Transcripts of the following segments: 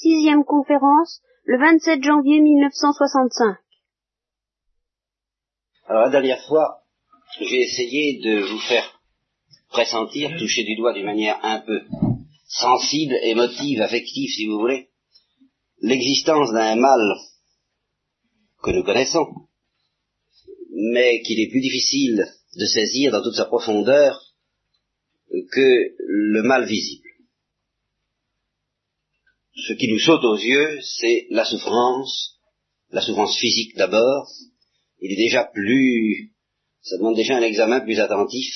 sixième conférence, le 27 janvier 1965. Alors la dernière fois, j'ai essayé de vous faire pressentir, toucher du doigt d'une manière un peu sensible, émotive, affective, si vous voulez, l'existence d'un mal que nous connaissons, mais qu'il est plus difficile de saisir dans toute sa profondeur que le mal visible. Ce qui nous saute aux yeux, c'est la souffrance, la souffrance physique d'abord. Il est déjà plus, ça demande déjà un examen plus attentif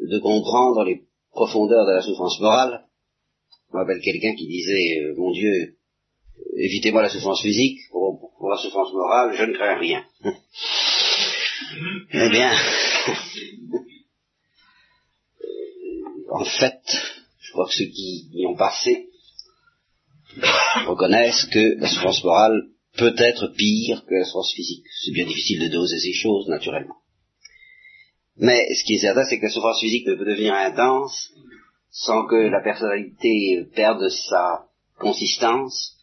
de comprendre les profondeurs de la souffrance morale. Je me rappelle quelqu'un qui disait, euh, mon Dieu, évitez-moi la souffrance physique, pour, pour, la souffrance morale, je ne crains rien. eh bien, en fait, je crois que ceux qui y ont passé reconnaissent que la souffrance morale peut être pire que la souffrance physique. C'est bien difficile de doser ces choses, naturellement. Mais ce qui est certain, c'est que la souffrance physique ne peut devenir intense sans que la personnalité perde sa consistance,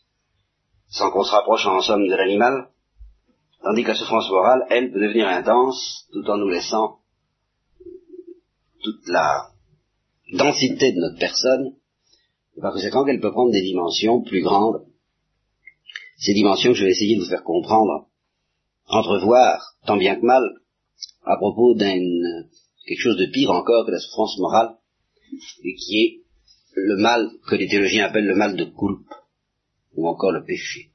sans qu'on se rapproche en somme de l'animal, tandis que la souffrance morale, elle, peut devenir intense tout en nous laissant toute la densité de notre personne, et par conséquent qu'elle peut prendre des dimensions plus grandes, ces dimensions que je vais essayer de vous faire comprendre, entrevoir, tant bien que mal, à propos d'un quelque chose de pire encore que la souffrance morale, et qui est le mal que les théologiens appellent le mal de culpe, ou encore le péché.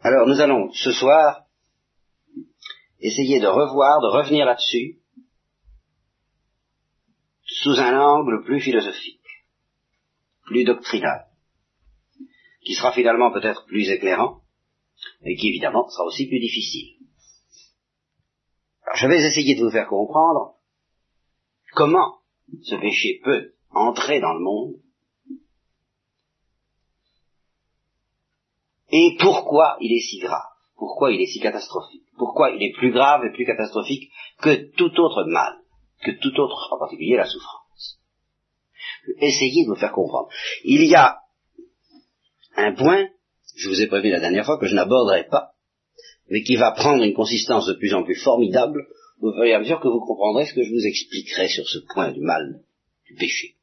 Alors nous allons ce soir essayer de revoir, de revenir là-dessus, sous un angle plus philosophique, plus doctrinal, qui sera finalement peut-être plus éclairant, et qui évidemment sera aussi plus difficile. Alors, je vais essayer de vous faire comprendre comment ce péché peut entrer dans le monde et pourquoi il est si grave, pourquoi il est si catastrophique, pourquoi il est plus grave et plus catastrophique que tout autre mal que tout autre, en particulier la souffrance. Essayez de vous faire comprendre. Il y a un point, je vous ai prévu la dernière fois, que je n'aborderai pas, mais qui va prendre une consistance de plus en plus formidable au fur et à mesure que vous comprendrez ce que je vous expliquerai sur ce point du mal, du péché.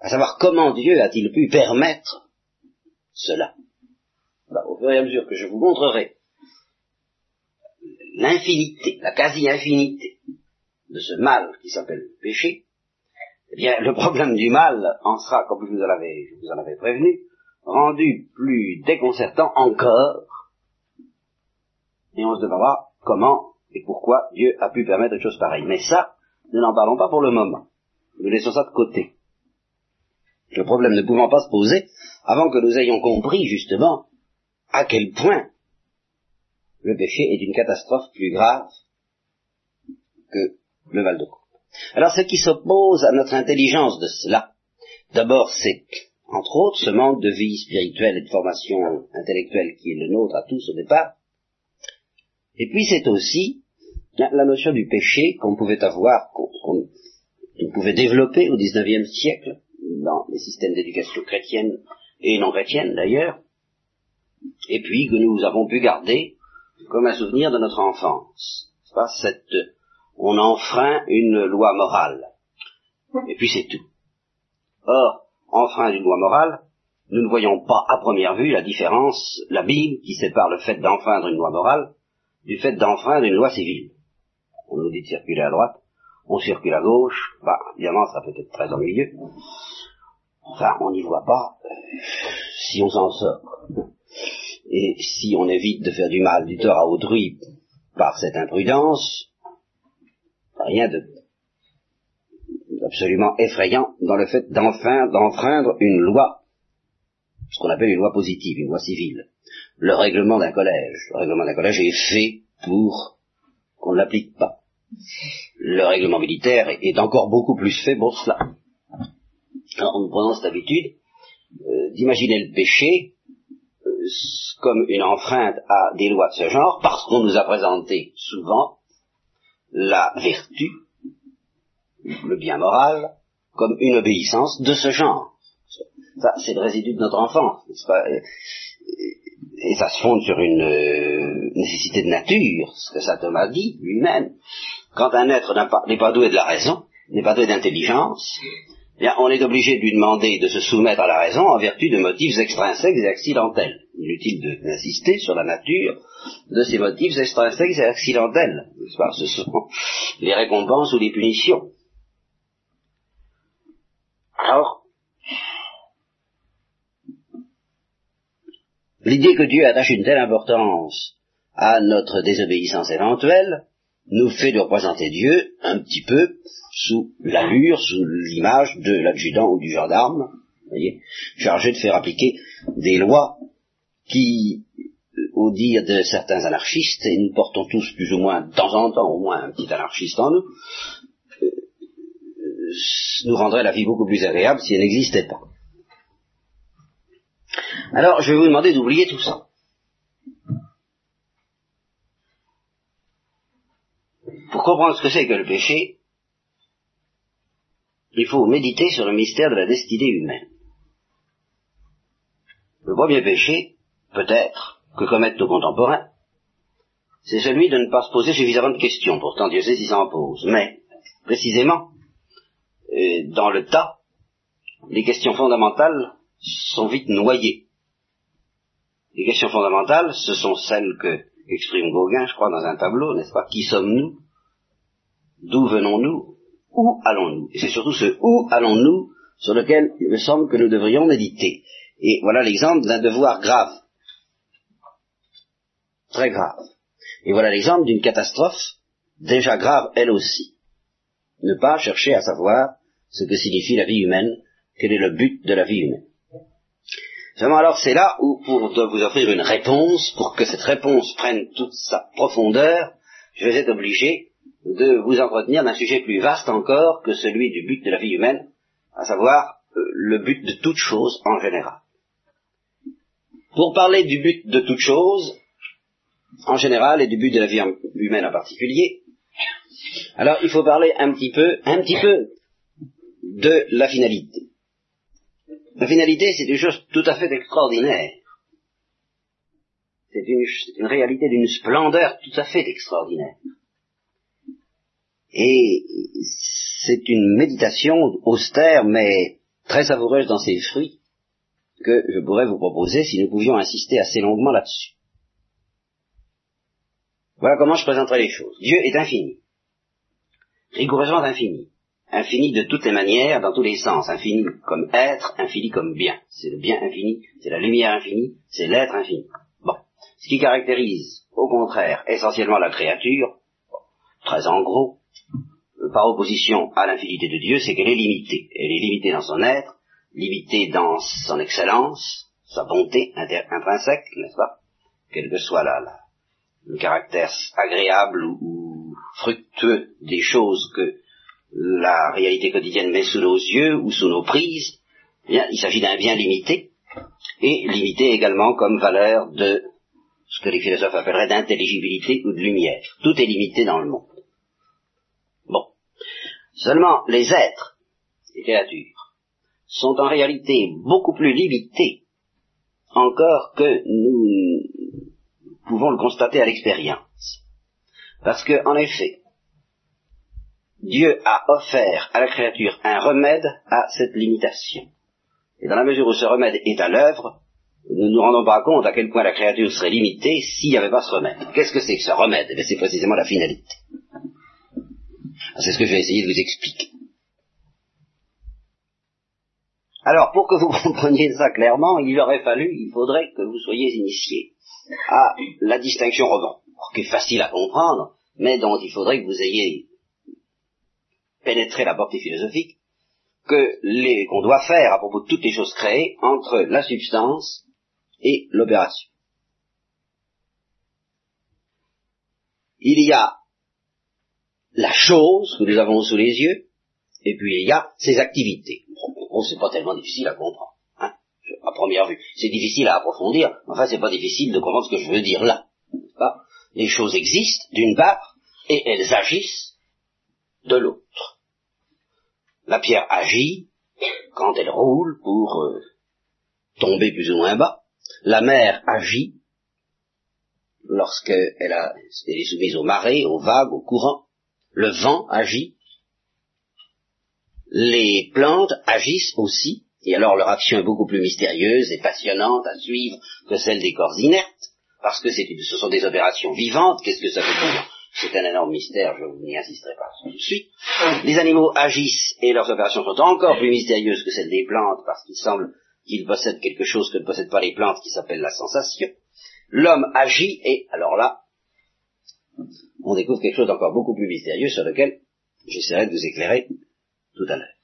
À savoir comment Dieu a-t-il pu permettre cela. au fur et à mesure que je vous montrerai l'infinité, la quasi-infinité de ce mal qui s'appelle le péché, eh bien, le problème du mal en sera, comme je vous en avais, prévenu, rendu plus déconcertant encore, et on se demandera comment et pourquoi Dieu a pu permettre une chose pareille. Mais ça, nous n'en parlons pas pour le moment. Nous laissons ça de côté. Le problème ne pouvant pas se poser avant que nous ayons compris justement à quel point le péché est une catastrophe plus grave que le Val de Coupe. Alors ce qui s'oppose à notre intelligence de cela, d'abord c'est, entre autres, ce manque de vie spirituelle et de formation intellectuelle qui est le nôtre à tous au départ, et puis c'est aussi la, notion du péché qu'on pouvait avoir, qu'on pouvait développer au XIXe siècle, dans les systèmes d'éducation chrétienne et non chrétienne d'ailleurs, et puis que nous avons pu garder comme un souvenir de notre enfance. Pas cette on enfreint une loi morale. Et puis c'est tout. Or, enfreindre une loi morale, nous ne voyons pas à première vue la différence, la Bible qui sépare le fait d'enfreindre une loi morale du fait d'enfreindre une loi civile. On nous dit de circuler à droite, on circule à gauche, bah, évidemment, ça peut être très ennuyeux. Enfin, on n'y voit pas euh, si on s'en sort. Et si on évite de faire du mal, du tort à autrui par cette imprudence, rien de absolument effrayant dans le fait d'enfreindre une loi, ce qu'on appelle une loi positive, une loi civile. Le règlement d'un collège. Le règlement d'un collège est fait pour qu'on ne l'applique pas. Le règlement militaire est encore beaucoup plus fait pour cela. Alors, nous prenons cette habitude euh, d'imaginer le péché euh, comme une enfreinte à des lois de ce genre, parce qu'on nous a présenté souvent la vertu, le bien moral, comme une obéissance de ce genre. Ça, c'est le résidu de notre enfance, n'est-ce pas? Et ça se fonde sur une euh, nécessité de nature, ce que saint Thomas dit lui-même. Quand un être n'est pas doué de la raison, n'est pas doué d'intelligence, bien, on est obligé de lui demander de se soumettre à la raison en vertu de motifs extrinsèques et accidentels. Inutile d'insister sur la nature de ces motifs extrinsèques et accidentels. Ce sont les récompenses ou les punitions. Alors, l'idée que Dieu attache une telle importance à notre désobéissance éventuelle nous fait de représenter Dieu un petit peu sous l'allure, sous l'image de l'adjudant ou du gendarme, voyez, chargé de faire appliquer des lois qui, au dire de certains anarchistes, et nous portons tous plus ou moins, de temps en temps au moins un petit anarchiste en nous, euh, nous rendrait la vie beaucoup plus agréable si elle n'existait pas. Alors, je vais vous demander d'oublier tout ça. Pour comprendre ce que c'est que le péché, il faut méditer sur le mystère de la destinée humaine. Le premier péché, peut-être, que commettent nos contemporains, c'est celui de ne pas se poser suffisamment de questions. Pourtant, Dieu sait s'il s'en pose. Mais, précisément, euh, dans le tas, les questions fondamentales sont vite noyées. Les questions fondamentales, ce sont celles que exprime Gauguin, je crois, dans un tableau, n'est-ce pas? Qui sommes-nous? D'où venons-nous? Où allons-nous? Et c'est surtout ce où allons-nous sur lequel il me semble que nous devrions méditer. Et voilà l'exemple d'un devoir grave. Très grave. Et voilà l'exemple d'une catastrophe déjà grave elle aussi. Ne pas chercher à savoir ce que signifie la vie humaine, quel est le but de la vie humaine. Seulement alors c'est là où, pour vous offrir une réponse, pour que cette réponse prenne toute sa profondeur, je vais être obligé de vous entretenir d'un sujet plus vaste encore que celui du but de la vie humaine, à savoir euh, le but de toute chose en général. Pour parler du but de toute chose, en général, et du but de la vie humaine en particulier, alors il faut parler un petit peu, un petit peu de la finalité. La finalité, c'est une chose tout à fait extraordinaire. C'est une, une, réalité d'une splendeur tout à fait extraordinaire. Et c'est une méditation austère mais très savoureuse dans ses fruits que je pourrais vous proposer si nous pouvions insister assez longuement là-dessus. Voilà comment je présenterai les choses. Dieu est infini, rigoureusement infini, infini de toutes les manières, dans tous les sens, infini comme être, infini comme bien. C'est le bien infini, c'est la lumière infinie, c'est l'être infini. Bon, ce qui caractérise, au contraire, essentiellement la créature, très en gros, par opposition à l'infinité de Dieu, c'est qu'elle est limitée. Elle est limitée dans son être, limitée dans son excellence, sa bonté intrinsèque, n'est-ce pas? Quel que soit la, le caractère agréable ou, fructueux des choses que la réalité quotidienne met sous nos yeux ou sous nos prises, eh bien, il s'agit d'un bien limité, et limité également comme valeur de ce que les philosophes appelleraient d'intelligibilité ou de lumière. Tout est limité dans le monde. Seulement, les êtres, les créatures, sont en réalité beaucoup plus limités encore que nous pouvons le constater à l'expérience. Parce que, en effet, Dieu a offert à la créature un remède à cette limitation. Et dans la mesure où ce remède est à l'œuvre, nous ne nous rendons pas compte à quel point la créature serait limitée s'il n'y avait pas ce remède. Qu'est-ce que c'est que ce remède? Eh C'est précisément la finalité. Ah, c'est ce que je vais essayer de vous expliquer. Alors, pour que vous compreniez ça clairement, il aurait fallu, il faudrait que vous soyez initiés à la distinction roman, qui est facile à comprendre, mais dont il faudrait que vous ayez pénétré la portée philosophique, que qu'on doit faire à propos de toutes les choses créées entre la substance et l'opération. Il y a la chose que nous avons sous les yeux, et puis il y a ses activités. Bon, c'est pas tellement difficile à comprendre, première vue. C'est difficile à approfondir, enfin c'est pas difficile de comprendre ce que je veux dire là. Les choses existent, d'une part, et elles agissent de l'autre. La pierre agit quand elle roule pour euh, tomber plus ou moins bas. La mer agit lorsqu'elle elle est soumise aux marées, aux vagues, aux courants. Le vent agit. Les plantes agissent aussi, et alors leur action est beaucoup plus mystérieuse et passionnante à suivre que celle des corps inertes, parce que ce sont des opérations vivantes. Qu'est-ce que ça veut dire? C'est un énorme mystère, je n'y insisterai pas tout de suite. Les animaux agissent et leurs opérations sont encore plus mystérieuses que celles des plantes, parce qu'il semble qu'ils possèdent quelque chose que ne possèdent pas les plantes qui s'appelle la sensation. L'homme agit et, alors là, on découvre quelque chose d'encore beaucoup plus mystérieux sur lequel j'essaierai de vous éclairer tout à l'heure.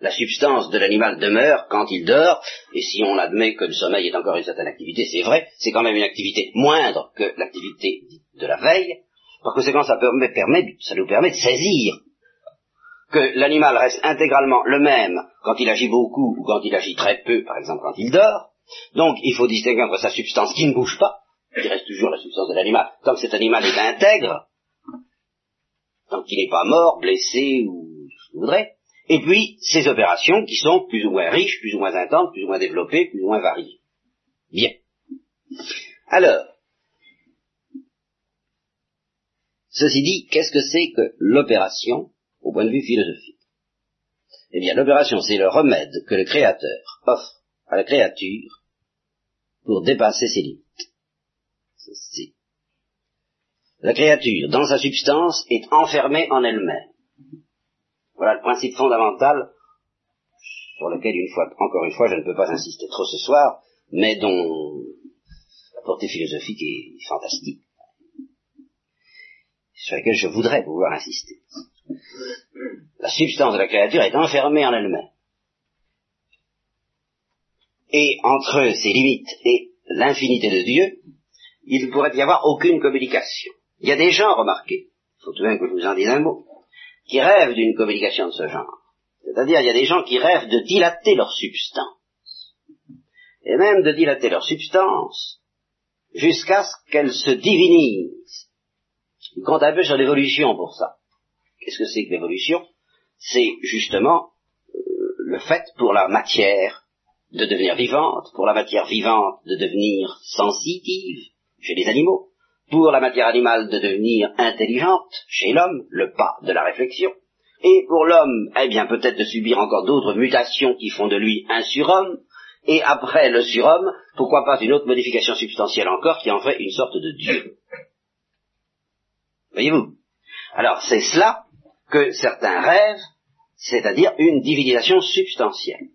La substance de l'animal demeure quand il dort, et si on admet que le sommeil est encore une certaine activité, c'est vrai, c'est quand même une activité moindre que l'activité de la veille. Par conséquent, ça, nous permet de saisir que l'animal reste intégralement le même quand il agit beaucoup ou quand il agit très peu, par exemple quand il dort. Donc, il faut distinguer entre sa substance qui ne bouge pas, qui reste toujours la substance de l'animal, tant que cet animal est intègre, tant qu'il n'est pas mort, blessé ou ce que vous et puis ces opérations qui sont plus ou moins riches, plus ou moins intenses, plus ou moins développées, plus ou moins variées. Bien. Alors, ceci dit, qu'est-ce que c'est que l'opération au point de vue philosophique? Eh bien, l'opération, c'est le remède que le Créateur offre à la créature pour dépasser ses limites. La créature, dans sa substance, est enfermée en elle-même. Voilà le principe fondamental sur lequel, une fois, encore une fois, je ne peux pas insister trop ce soir, mais dont la portée philosophique est fantastique, sur lequel je voudrais pouvoir insister. La substance de la créature est enfermée en elle-même. Et entre ses limites et l'infinité de Dieu, il ne pourrait y avoir aucune communication. Il y a des gens, remarquez, il faut tout que je vous en dise un mot, qui rêvent d'une communication de ce genre. C'est-à-dire, il y a des gens qui rêvent de dilater leur substance. Et même de dilater leur substance jusqu'à ce qu'elle se divinise. Ils comptent un peu sur l'évolution pour ça. Qu'est-ce que c'est que l'évolution? C'est justement euh, le fait pour la matière de devenir vivante, pour la matière vivante de devenir sensitive chez les animaux, pour la matière animale de devenir intelligente chez l'homme, le pas de la réflexion, et pour l'homme, eh bien peut-être de subir encore d'autres mutations qui font de lui un surhomme, et après le surhomme, pourquoi pas une autre modification substantielle encore qui en fait une sorte de Dieu. Voyez-vous? Alors c'est cela que certains rêvent, c'est-à-dire une divinisation substantielle.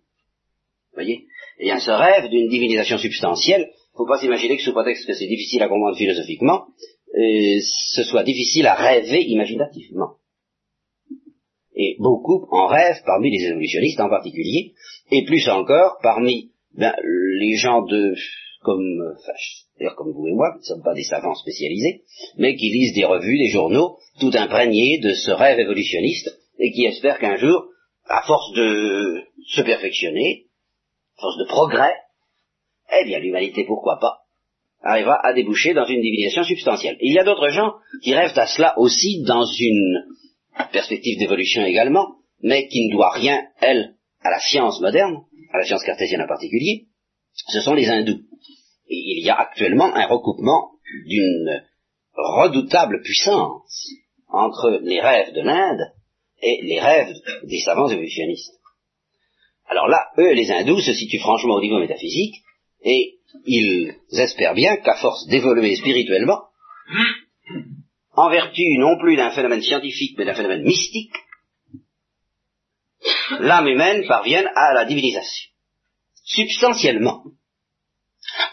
Voyez? Eh bien ce rêve d'une divinisation substantielle ne faut pas s'imaginer que sous prétexte que c'est difficile à comprendre philosophiquement, euh, ce soit difficile à rêver imaginativement. Et beaucoup en rêvent parmi les évolutionnistes en particulier, et plus encore parmi ben, les gens de comme enfin, comme vous et moi, qui ne sommes pas des savants spécialisés, mais qui lisent des revues, des journaux, tout imprégnés de ce rêve évolutionniste, et qui espèrent qu'un jour, à force de se perfectionner, à force de progrès, eh bien l'humanité, pourquoi pas, arrivera à déboucher dans une divinisation substantielle. il y a d'autres gens qui rêvent à cela aussi dans une perspective d'évolution également, mais qui ne doit rien, elle, à la science moderne, à la science cartésienne en particulier, ce sont les hindous. Et il y a actuellement un recoupement d'une redoutable puissance entre les rêves de l'Inde et les rêves des savants évolutionnistes. Alors là, eux, les hindous, se situent franchement au niveau métaphysique, et ils espèrent bien qu'à force d'évoluer spirituellement, en vertu non plus d'un phénomène scientifique, mais d'un phénomène mystique, l'âme humaine parvienne à la divinisation. Substantiellement.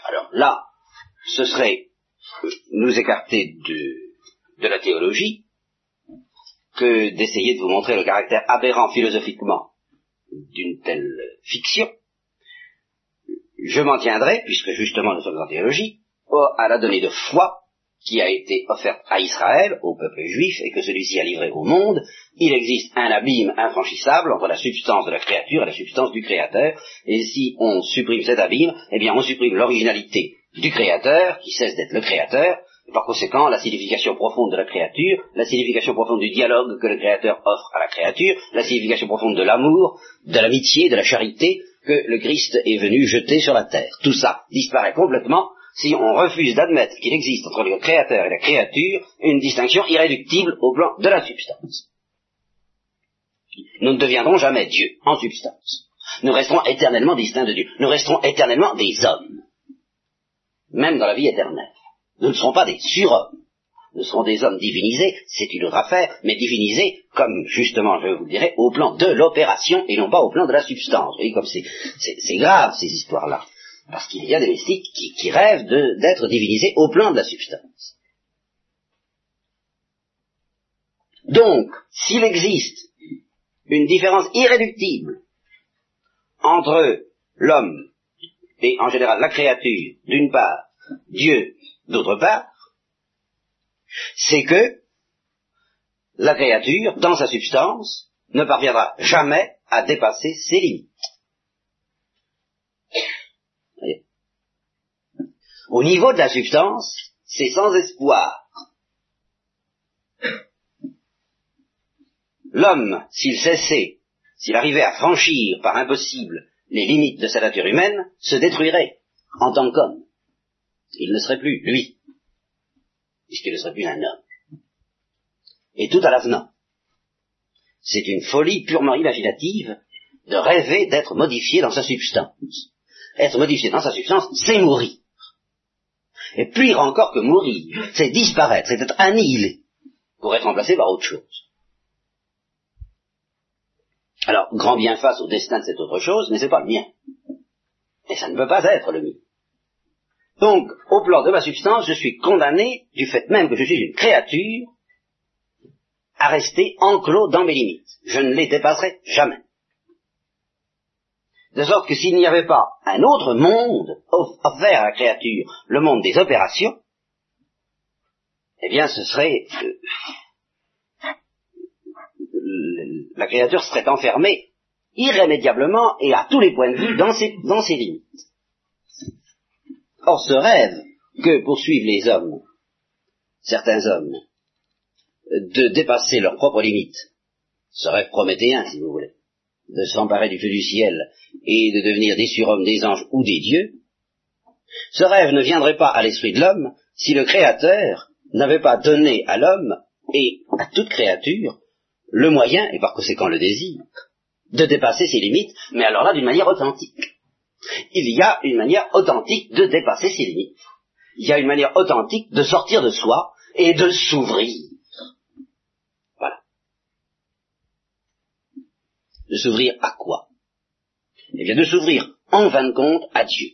Alors là, ce serait nous écarter de, la théologie que d'essayer de vous montrer le caractère aberrant philosophiquement d'une telle fiction, je m'en tiendrai, puisque justement nous sommes en théologie, à la donnée de foi qui a été offerte à Israël, au peuple juif, et que celui-ci a livré au monde, il existe un abîme infranchissable entre la substance de la créature et la substance du créateur, et si on supprime cet abîme, eh bien on supprime l'originalité du créateur, qui cesse d'être le créateur, et par conséquent la signification profonde de la créature, la signification profonde du dialogue que le créateur offre à la créature, la signification profonde de l'amour, de l'amitié, de la charité, que le Christ est venu jeter sur la terre. Tout ça disparaît complètement si on refuse d'admettre qu'il existe entre le créateur et la créature une distinction irréductible au plan de la substance. Nous ne deviendrons jamais Dieu en substance. Nous resterons éternellement distincts de Dieu. Nous resterons éternellement des hommes. Même dans la vie éternelle. Nous ne serons pas des surhommes. Serons des hommes divinisés, c'est une autre affaire, mais divinisés, comme justement je vous le dirai, au plan de l'opération et non pas au plan de la substance. Vous voyez comme c'est grave ces histoires-là. Parce qu'il y a des mystiques qui, rêvent d'être divinisés au plan de la substance. Donc, s'il existe une différence irréductible entre l'homme et en général la créature, d'une part, Dieu, d'autre part, c'est que la créature, dans sa substance, ne parviendra jamais à dépasser ses limites. Au niveau de la substance, c'est sans espoir. L'homme, s'il cessait, s'il arrivait à franchir par impossible les limites de sa nature humaine, se détruirait en tant qu'homme. Il ne serait plus, lui, puisqu'il ne serait plus un homme. Et tout à l'avenant. C'est une folie purement imaginative de rêver d'être modifié dans sa substance. Être modifié dans sa substance, c'est mourir. Et pire encore que mourir, c'est disparaître, c'est être annihilé, pour être remplacé par autre chose. Alors, grand bien face au destin de cette autre chose, mais c'est pas le mien. Et ça ne peut pas être le mien. Donc, au plan de ma substance, je suis condamné, du fait même que je suis une créature, à rester enclos dans mes limites. Je ne les dépasserai jamais. De sorte que s'il n'y avait pas un autre monde offert à la créature, le monde des opérations, eh bien ce serait... Euh, la créature serait enfermée irrémédiablement et à tous les points de vue dans ses, dans ses limites. Or ce rêve que poursuivent les hommes, certains hommes, de dépasser leurs propres limites, ce rêve prométhéen si vous voulez, de s'emparer du feu du ciel et de devenir des surhommes, des anges ou des dieux, ce rêve ne viendrait pas à l'esprit de l'homme si le Créateur n'avait pas donné à l'homme et à toute créature le moyen, et par conséquent le désir, de dépasser ses limites, mais alors là d'une manière authentique. Il y a une manière authentique de dépasser ses limites. Il y a une manière authentique de sortir de soi et de s'ouvrir De s'ouvrir à quoi? Eh bien de s'ouvrir en fin de compte à Dieu.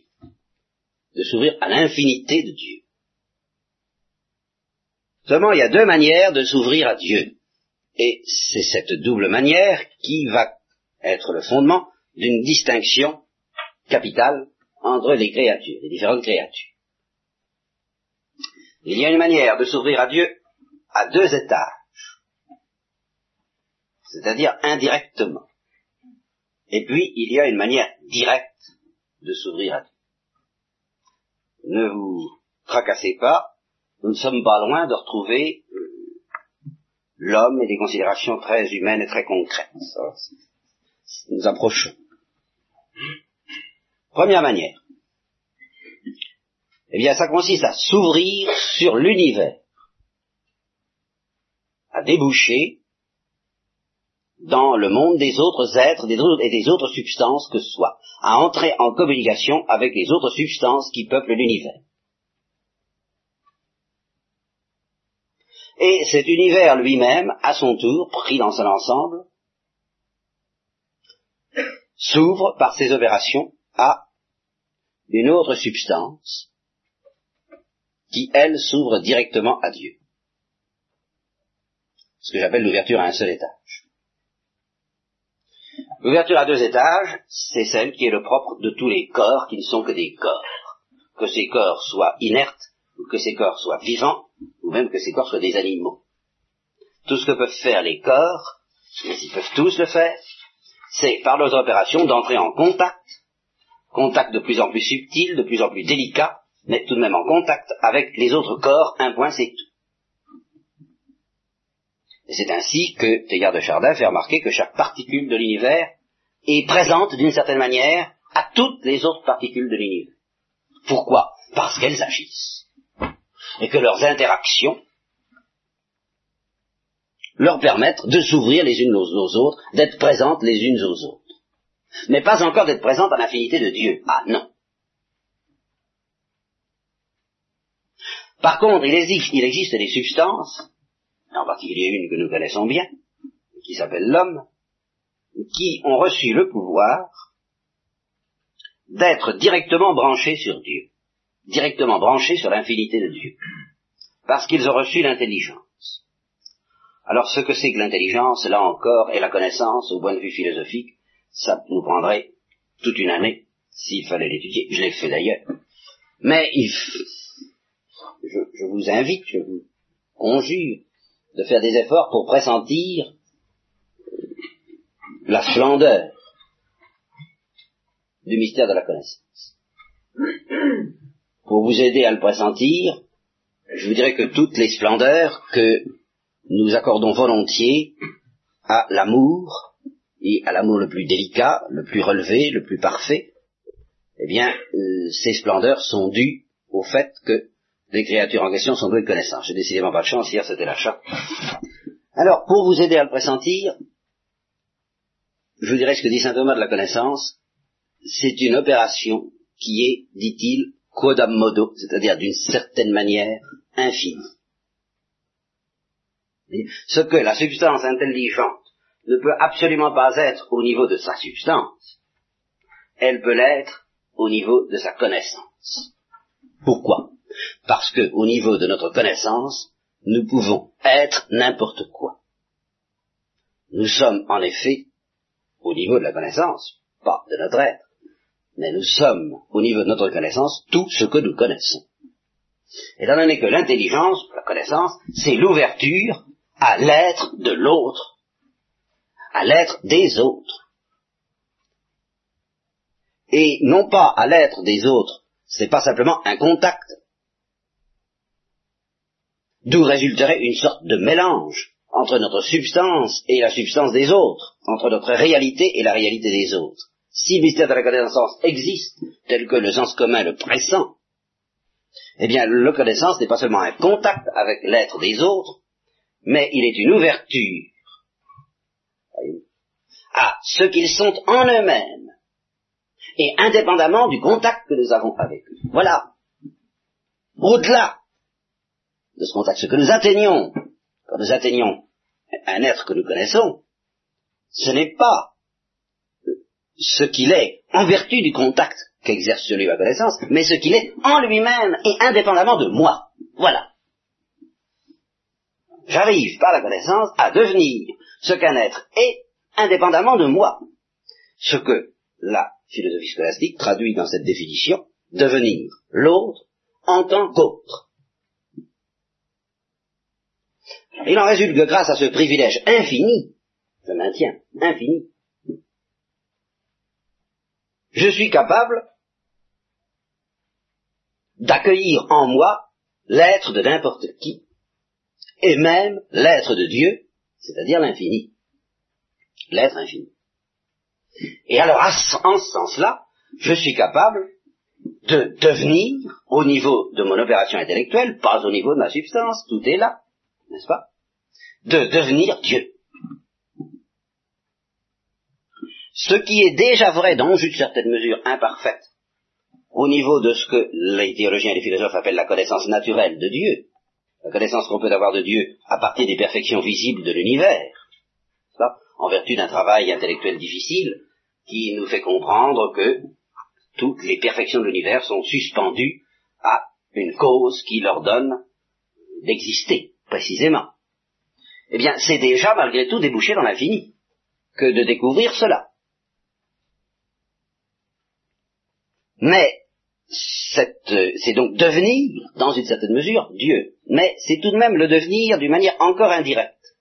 De s'ouvrir à l'infinité de Dieu. Seulement, il y a deux manières de s'ouvrir à Dieu. Et c'est cette double manière qui va être le fondement d'une distinction capitale entre les créatures, les différentes créatures. Il y a une manière de s'ouvrir à Dieu à deux étages, c'est-à-dire indirectement. Et puis, il y a une manière directe de s'ouvrir à Dieu. Ne vous tracassez pas, nous ne sommes pas loin de retrouver l'homme et des considérations très humaines et très concrètes. Nous approchons. Première manière. Eh bien, ça consiste à s'ouvrir sur l'univers, à déboucher dans le monde des autres êtres et des autres substances que ce soit, à entrer en communication avec les autres substances qui peuplent l'univers. Et cet univers lui-même, à son tour, pris dans son ensemble, s'ouvre par ses opérations à une autre substance qui, elle, s'ouvre directement à Dieu. Ce que j'appelle l'ouverture à un seul étage. L'ouverture à deux étages, c'est celle qui est le propre de tous les corps qui ne sont que des corps. Que ces corps soient inertes, ou que ces corps soient vivants, ou même que ces corps soient des animaux. Tout ce que peuvent faire les corps, mais ils peuvent tous le faire, c'est par leurs opérations d'entrer en contact, contact de plus en plus subtil, de plus en plus délicat, mais tout de même en contact avec les autres corps, un point c'est tout. Et c'est ainsi que Teilhard de Chardin fait remarquer que chaque particule de l'univers est présente d'une certaine manière à toutes les autres particules de l'univers. Pourquoi? Parce qu'elles agissent. Et que leurs interactions leur permettent de s'ouvrir les unes aux autres, d'être présentes les unes aux autres. Mais pas encore d'être présentes à l'infinité de Dieu. Ah non. Par contre, il existe, il existe des substances, en particulier une que nous connaissons bien, qui s'appelle l'homme, qui ont reçu le pouvoir d'être directement branchés sur Dieu, directement branchés sur l'infinité de Dieu, parce qu'ils ont reçu l'intelligence. Alors ce que c'est que l'intelligence, là encore, et la connaissance, au point de vue philosophique, ça nous prendrait toute une année s'il fallait l'étudier. Je l'ai fait d'ailleurs. Mais je, je vous invite, je vous conjure de faire des efforts pour pressentir la splendeur du mystère de la connaissance. Pour vous aider à le pressentir, je vous dirais que toutes les splendeurs que nous accordons volontiers à l'amour, et à l'amour le plus délicat, le plus relevé, le plus parfait, eh bien, euh, ces splendeurs sont dues au fait que les créatures en question sont douées de connaissance. J'ai décidément pas de chance, hier c'était l'achat. Alors, pour vous aider à le pressentir, je vous dirais ce que dit saint Thomas de la connaissance, c'est une opération qui est, dit-il, quodam modo, c'est-à-dire d'une certaine manière infinie. Ce que la substance intelligente ne peut absolument pas être au niveau de sa substance, elle peut l'être au niveau de sa connaissance. Pourquoi? Parce que au niveau de notre connaissance, nous pouvons être n'importe quoi. Nous sommes en effet au niveau de la connaissance, pas de notre être, mais nous sommes au niveau de notre connaissance tout ce que nous connaissons. Étant donné que l'intelligence, la connaissance, c'est l'ouverture à l'être de l'autre, à l'être des autres. Et non pas à l'être des autres, c'est pas simplement un contact, d'où résulterait une sorte de mélange entre notre substance et la substance des autres, entre notre réalité et la réalité des autres. Si le mystère de la connaissance existe, tel que le sens commun le pressent, eh bien, la connaissance n'est pas seulement un contact avec l'être des autres, mais il est une ouverture à ce qu'ils sont en eux-mêmes, et indépendamment du contact que nous avons avec eux. Voilà. Au-delà de ce contact, ce que nous atteignons, quand nous atteignons un être que nous connaissons, ce n'est pas ce qu'il est en vertu du contact qu'exerce sur lui la connaissance, mais ce qu'il est en lui-même et indépendamment de moi. Voilà. J'arrive par la connaissance à devenir ce qu'un être est indépendamment de moi. Ce que la philosophie scolastique traduit dans cette définition, devenir l'autre en tant qu'autre. Il en résulte que grâce à ce privilège infini, je maintiens, infini, je suis capable d'accueillir en moi l'être de n'importe qui, et même l'être de Dieu, c'est-à-dire l'infini, l'être infini. Et alors, en ce sens-là, je suis capable de devenir, au niveau de mon opération intellectuelle, pas au niveau de ma substance, tout est là, n'est-ce pas De devenir Dieu. Ce qui est déjà vrai dans une certaine mesure imparfaite, au niveau de ce que les théologiens et les philosophes appellent la connaissance naturelle de Dieu, la connaissance qu'on peut avoir de Dieu à partir des perfections visibles de l'univers, en vertu d'un travail intellectuel difficile qui nous fait comprendre que toutes les perfections de l'univers sont suspendues à une cause qui leur donne d'exister, précisément. Eh bien, c'est déjà malgré tout débouché dans l'infini que de découvrir cela. Mais c'est donc devenir, dans une certaine mesure, Dieu. Mais c'est tout de même le devenir d'une manière encore indirecte.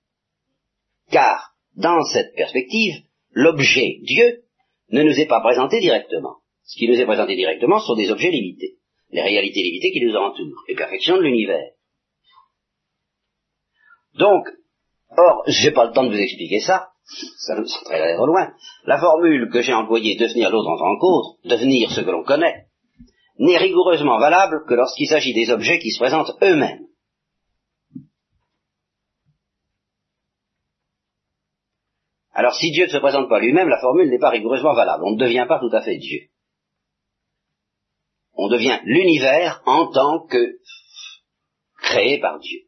Car, dans cette perspective, l'objet Dieu ne nous est pas présenté directement. Ce qui nous est présenté directement sont des objets limités, les réalités limitées qui nous entourent, les perfections de l'univers. Donc, or, j'ai pas le temps de vous expliquer ça, ça nous entraînerait trop loin. La formule que j'ai employée, devenir l'autre en tant qu'autre, devenir ce que l'on connaît, n'est rigoureusement valable que lorsqu'il s'agit des objets qui se présentent eux-mêmes. Alors si Dieu ne se présente pas lui-même, la formule n'est pas rigoureusement valable. On ne devient pas tout à fait Dieu. On devient l'univers en tant que créé par Dieu.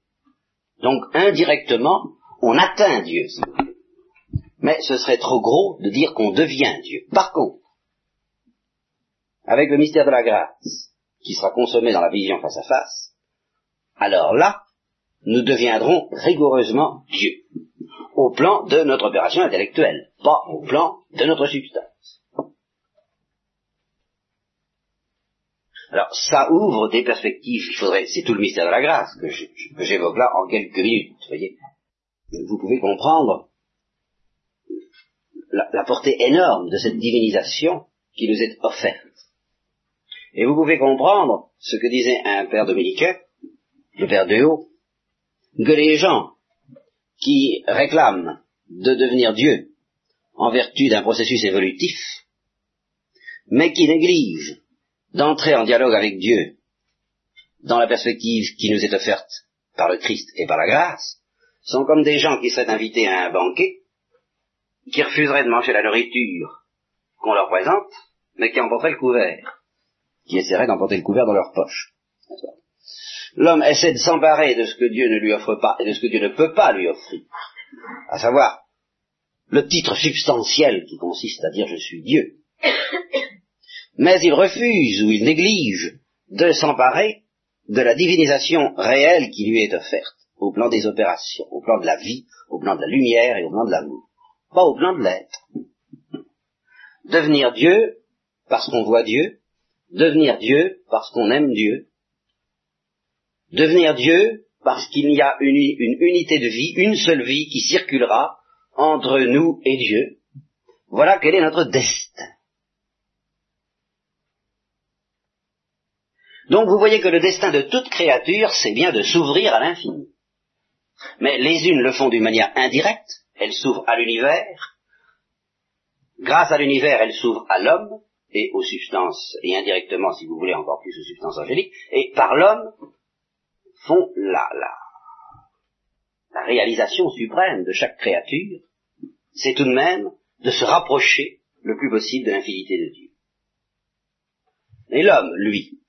Donc indirectement, on atteint Dieu. Mais ce serait trop gros de dire qu'on devient Dieu. Par contre, avec le mystère de la grâce, qui sera consommé dans la vision face à face, alors là, nous deviendrons rigoureusement Dieu, au plan de notre opération intellectuelle, pas au plan de notre substance. Alors, ça ouvre des perspectives, il faudrait, c'est tout le mystère de la grâce que j'évoque là en quelques minutes, vous voyez. Vous pouvez comprendre la, portée énorme de cette divinisation qui nous est offerte. Et vous pouvez comprendre ce que disait un père dominicain, le père haut, que les gens qui réclament de devenir Dieu en vertu d'un processus évolutif, mais qui négligent d'entrer en dialogue avec Dieu dans la perspective qui nous est offerte par le Christ et par la grâce, sont comme des gens qui seraient invités à un banquet, qui refuseraient de manger la nourriture qu'on leur présente, mais qui emporteraient le couvert, qui essaieraient d'emporter le couvert dans leur poche. L'homme essaie de s'emparer de ce que Dieu ne lui offre pas et de ce que Dieu ne peut pas lui offrir, à savoir le titre substantiel qui consiste à dire je suis Dieu, mais il refuse ou il néglige de s'emparer de la divinisation réelle qui lui est offerte, au plan des opérations, au plan de la vie, au plan de la lumière et au plan de l'amour, pas au plan de l'être. Devenir Dieu parce qu'on voit Dieu, devenir Dieu parce qu'on aime Dieu, devenir Dieu parce qu'il y a une, unité de vie, une seule vie qui circulera entre nous et Dieu. Voilà quel est notre destin. Donc vous voyez que le destin de toute créature, c'est bien de s'ouvrir à l'infini. Mais les unes le font d'une manière indirecte, elles s'ouvrent à l'univers. Grâce à l'univers, elles s'ouvrent à l'homme et aux substances, et indirectement, si vous voulez, encore plus aux substances angéliques, et par l'homme font la, la, la réalisation suprême de chaque créature, c'est tout de même de se rapprocher le plus possible de l'infinité de Dieu. Et l'homme, lui,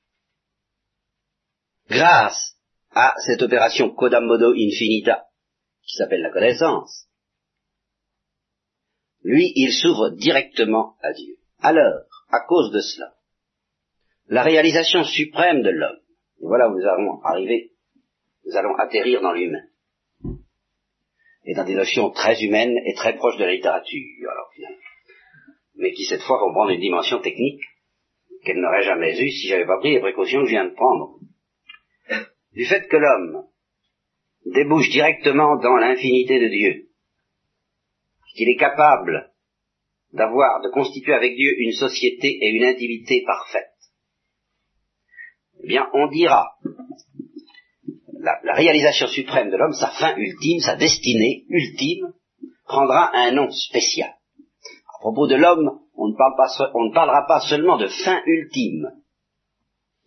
grâce à cette opération Codamodo Infinita, qui s'appelle la connaissance, lui, il s'ouvre directement à Dieu. Alors, à cause de cela, la réalisation suprême de l'homme, et voilà où nous allons arriver, nous allons atterrir dans l'humain, et dans des notions très humaines et très proches de la littérature, alors mais qui cette fois vont prendre une dimension technique qu'elle n'aurait jamais eue si j'avais pas pris les précautions que je viens de prendre. Du fait que l'homme débouche directement dans l'infinité de Dieu, qu'il est capable d'avoir, de constituer avec Dieu une société et une intimité parfaite, eh bien, on dira, la, réalisation suprême de l'homme, sa fin ultime, sa destinée ultime, prendra un nom spécial. À propos de l'homme, on, on ne parlera pas seulement de fin ultime,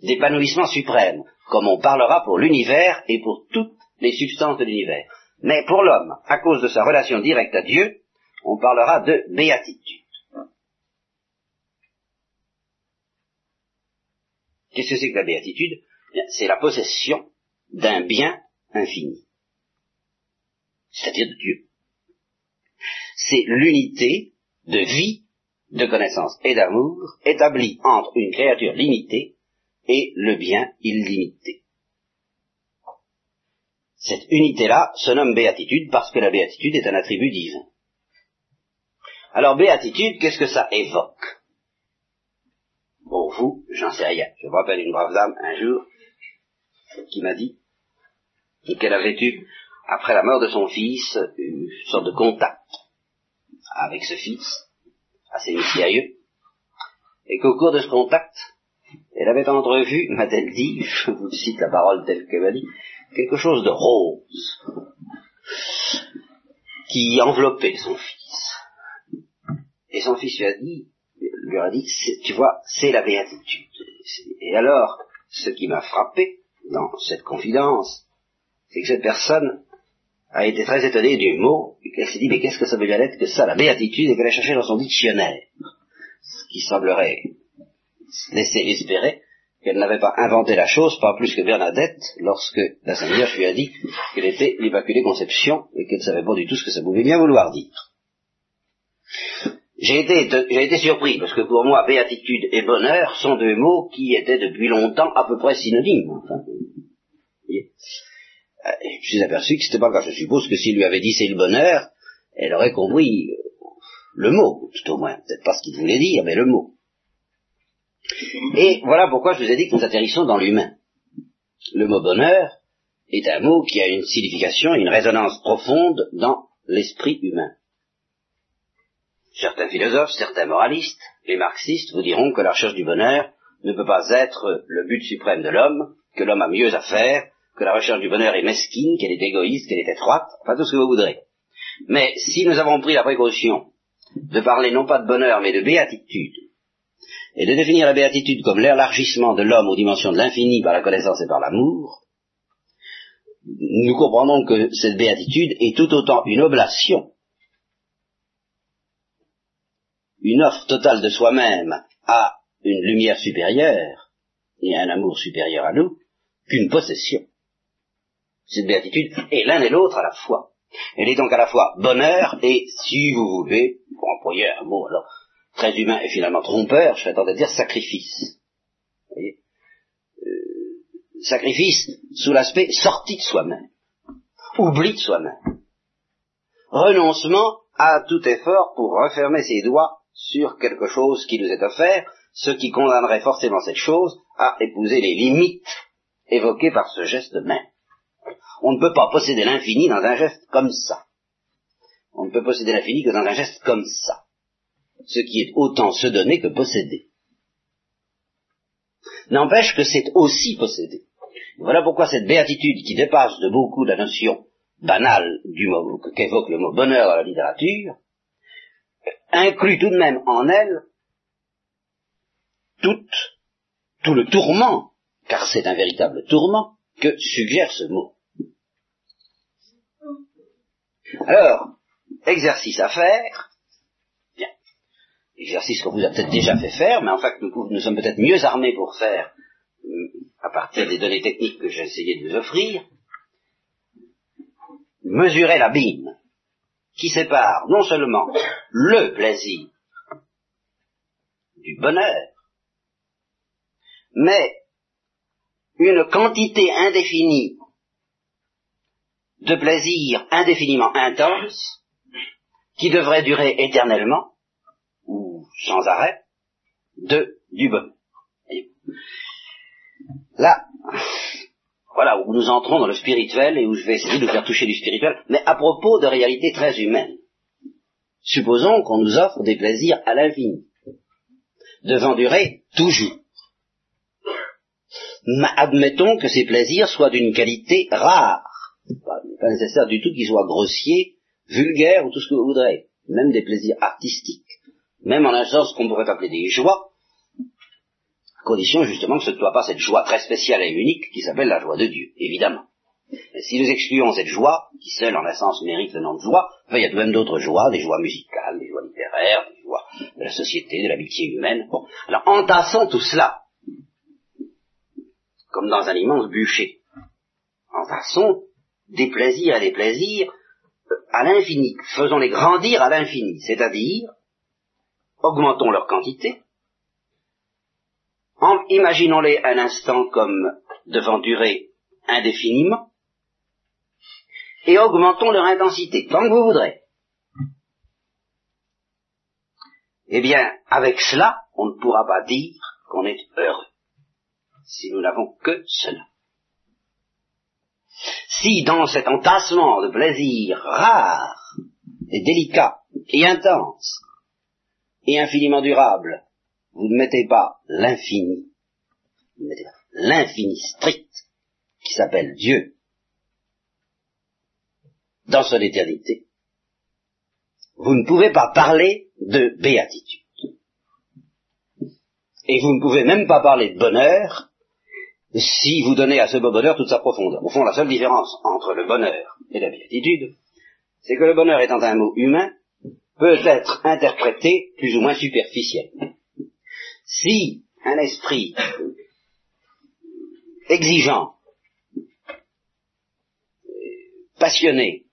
d'épanouissement suprême, comme on parlera pour l'univers et pour toutes les substances de l'univers. Mais pour l'homme, à cause de sa relation directe à Dieu, on parlera de béatitude. Qu'est-ce que c'est que la béatitude? C'est la possession d'un bien infini, c'est-à-dire de Dieu. C'est l'unité de vie, de connaissance et d'amour établie entre une créature limitée et le bien illimité. Cette unité-là se nomme béatitude parce que la béatitude est un attribut divin. Alors béatitude, qu'est-ce que ça évoque? Pour vous, j'en sais rien. Je me rappelle une brave dame un jour qui m'a dit qu'elle avait eu, après la mort de son fils, une sorte de contact avec ce fils, assez mystérieux, et qu'au cours de ce contact, elle avait entrevu, m'a-t-elle dit, je vous cite la parole telle qu'elle m'a dit, quelque chose de rose qui enveloppait son fils. Et son fils lui a dit, lui a dit, tu vois, c'est la béatitude. Et alors, ce qui m'a frappé dans cette confidence, c'est que cette personne a été très étonnée du mot, et qu'elle s'est dit, mais qu'est-ce que ça veut dire être que ça, la béatitude, et qu'elle a cherché dans son dictionnaire, ce qui semblerait laisser espérer qu'elle n'avait pas inventé la chose, pas plus que Bernadette, lorsque la Sainte Vierge lui a dit qu'elle était l'Immaculée Conception, et qu'elle ne savait pas du tout ce que ça pouvait bien vouloir dire. J'ai été, été surpris, parce que pour moi, béatitude et bonheur sont deux mots qui étaient depuis longtemps à peu près synonymes. Enfin, euh, je suis aperçu que c'était pas le cas. Je suppose que s'il lui avait dit c'est le bonheur, elle aurait compris euh, le mot, tout au moins. Peut-être pas ce qu'il voulait dire, mais le mot. Et voilà pourquoi je vous ai dit que nous atterrissons dans l'humain. Le mot bonheur est un mot qui a une signification, une résonance profonde dans l'esprit humain. Certains philosophes, certains moralistes, les marxistes vous diront que la recherche du bonheur ne peut pas être le but suprême de l'homme, que l'homme a mieux à faire, que la recherche du bonheur est mesquine, qu'elle est égoïste, qu'elle est étroite, enfin tout ce que vous voudrez. Mais si nous avons pris la précaution de parler non pas de bonheur mais de béatitude, et de définir la béatitude comme l'élargissement de l'homme aux dimensions de l'infini par la connaissance et par l'amour, nous comprenons que cette béatitude est tout autant une oblation une offre totale de soi-même à une lumière supérieure et à un amour supérieur à nous qu'une possession. Cette béatitude est l'un et l'autre à la fois. Elle est donc à la fois bonheur et, si vous voulez, pour employer un mot alors très humain et finalement trompeur, je vais tenter de dire sacrifice. Vous voyez euh, sacrifice sous l'aspect sorti de soi-même, oubli de soi-même, renoncement à tout effort pour refermer ses doigts sur quelque chose qui nous est offert, ce qui condamnerait forcément cette chose à épouser les limites évoquées par ce geste même. On ne peut pas posséder l'infini dans un geste comme ça. On ne peut posséder l'infini que dans un geste comme ça. Ce qui est autant se donner que posséder. N'empêche que c'est aussi posséder. Voilà pourquoi cette béatitude qui dépasse de beaucoup la notion banale qu'évoque le mot bonheur dans la littérature, inclut tout de même en elle tout, le tourment, car c'est un véritable tourment, que suggère ce mot. Alors, exercice à faire, bien, exercice qu'on vous a peut-être déjà fait faire, mais en fait nous, nous sommes peut-être mieux armés pour faire, euh, à partir des données techniques que j'ai essayé de vous offrir, mesurer l'abîme qui sépare non seulement le plaisir du bonheur, mais une quantité indéfinie de plaisir indéfiniment intense qui devrait durer éternellement ou sans arrêt de du bonheur. Là, voilà, où nous entrons dans le spirituel et où je vais essayer de faire toucher du spirituel, mais à propos de réalités très humaines. Supposons qu'on nous offre des plaisirs à l'infini, devant durer toujours. Mais admettons que ces plaisirs soient d'une qualité rare. Pas, nécessaire du tout qu'ils soient grossiers, vulgaires ou tout ce que vous voudrez. Même des plaisirs artistiques. Même en un qu'on pourrait appeler des joies, condition justement que ce ne soit pas cette joie très spéciale et unique qui s'appelle la joie de Dieu, évidemment. Et si nous excluons cette joie, qui seule en essence mérite le nom de joie, il y a tout de même d'autres joies, des joies musicales, des joies littéraires, des joies de la société, de l'amitié humaine. Bon, alors entassons tout cela, comme dans un immense bûcher. Entassons des plaisirs et des plaisirs euh, à l'infini, faisons-les grandir à l'infini, c'est-à-dire augmentons leur quantité, Imaginons-les un instant comme devant durer indéfiniment, et augmentons leur intensité, tant que vous voudrez. Eh bien, avec cela, on ne pourra pas dire qu'on est heureux, si nous n'avons que cela. Si dans cet entassement de plaisirs rares et délicats et intenses et infiniment durables, vous ne mettez pas l'infini, vous mettez l'infini strict, qui s'appelle Dieu, dans son éternité, vous ne pouvez pas parler de béatitude. Et vous ne pouvez même pas parler de bonheur si vous donnez à ce bonheur toute sa profondeur. Au fond, la seule différence entre le bonheur et la béatitude, c'est que le bonheur étant un mot humain, peut être interprété plus ou moins superficiel. Si un esprit exigeant, passionné,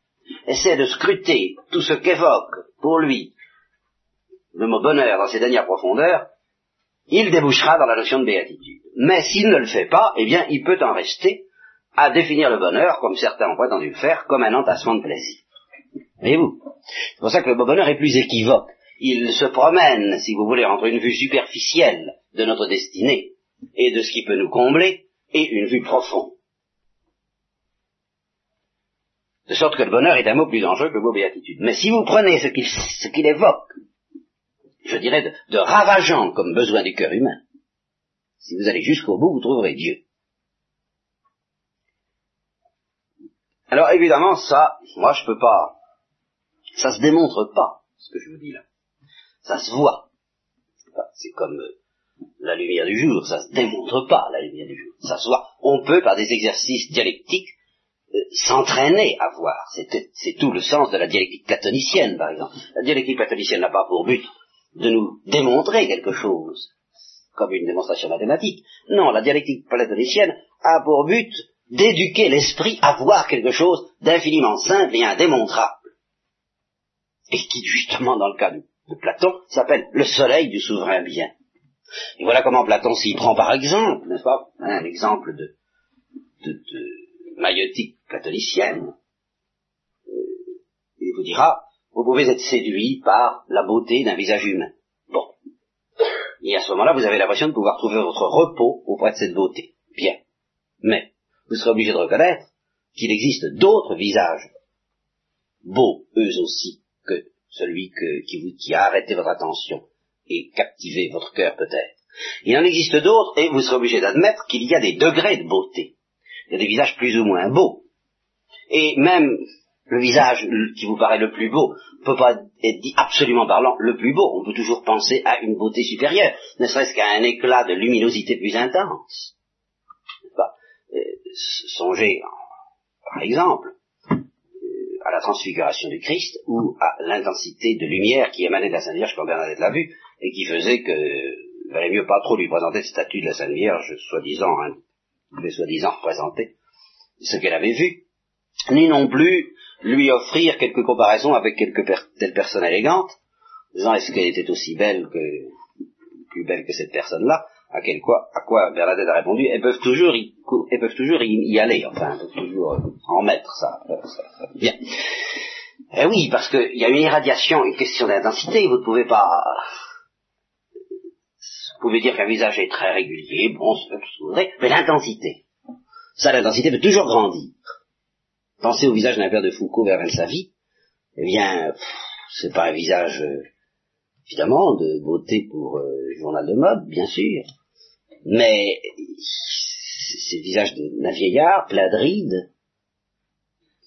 essaie de scruter tout ce qu'évoque pour lui le mot bonheur dans ses dernières profondeurs, il débouchera dans la notion de béatitude. Mais s'il ne le fait pas, eh bien, il peut en rester à définir le bonheur, comme certains ont prétendu le faire, comme un entassement de plaisir. Voyez-vous C'est pour ça que le bonheur est plus équivoque. Il se promène, si vous voulez, entre une vue superficielle de notre destinée et de ce qui peut nous combler, et une vue profonde. De sorte que le bonheur est un mot plus dangereux que le mot béatitude. Mais si vous prenez ce qu'il évoque, je dirais de, de ravageant comme besoin du cœur humain, si vous allez jusqu'au bout, vous trouverez Dieu. Alors évidemment, ça, moi je peux pas, ça se démontre pas, ce que je vous dis là. Ça se voit. C'est comme euh, la lumière du jour, ça se démontre pas, la lumière du jour. Ça se voit. On peut, par des exercices dialectiques, euh, s'entraîner à voir. C'est tout le sens de la dialectique platonicienne, par exemple. La dialectique platonicienne n'a pas pour but de nous démontrer quelque chose, comme une démonstration mathématique. Non, la dialectique platonicienne a pour but d'éduquer l'esprit à voir quelque chose d'infiniment simple et indémontrable. Et qui, justement, dans le cas de, Platon, s'appelle le soleil du souverain bien. Et voilà comment Platon s'y prend par exemple, n'est-ce pas Un exemple de, de, de maïotique platonicienne. Euh, il vous dira, vous pouvez être séduit par la beauté d'un visage humain. Bon. Et à ce moment-là, vous avez l'impression de pouvoir trouver votre repos auprès de cette beauté. Bien. Mais, vous serez obligé de reconnaître qu'il existe d'autres visages, beaux eux aussi, celui qui, a arrêté votre attention et captivé votre cœur peut-être. Il en existe d'autres, et vous serez obligé d'admettre qu'il y a des degrés de beauté. Il y a des visages plus ou moins beaux. Et même le visage qui vous paraît le plus beau ne peut pas être dit absolument parlant le plus beau. On peut toujours penser à une beauté supérieure, ne serait-ce qu'à un éclat de luminosité plus intense. Euh, songez, par exemple, à la transfiguration du Christ ou à l'intensité de lumière qui émanait de la Sainte Vierge quand Bernadette l'a vue et qui faisait que valait mieux pas trop lui présenter cette statue de la Sainte Vierge, soi-disant, hein, soi-disant représenter ce qu'elle avait vu, ni non plus lui offrir quelques comparaisons avec quelque telle personne élégante, disant est-ce qu'elle était aussi belle que, plus belle que cette personne-là, à, quel quoi, à quoi Bernadette a répondu, elles peuvent toujours y, elles peuvent toujours y, aller, enfin, elles peuvent toujours en mettre, ça, ça, bien. Eh oui, parce qu'il y a une irradiation, une question d'intensité, vous ne pouvez pas, vous pouvez dire qu'un visage est très régulier, bon, c'est vrai, mais l'intensité, ça, l'intensité peut toujours grandir. Pensez au visage d'un père de Foucault vers sa vie, eh bien, c'est pas un visage, euh, évidemment, de beauté pour euh, journal de mode, bien sûr, mais c'est le visage d'un vieillard, plein de rides,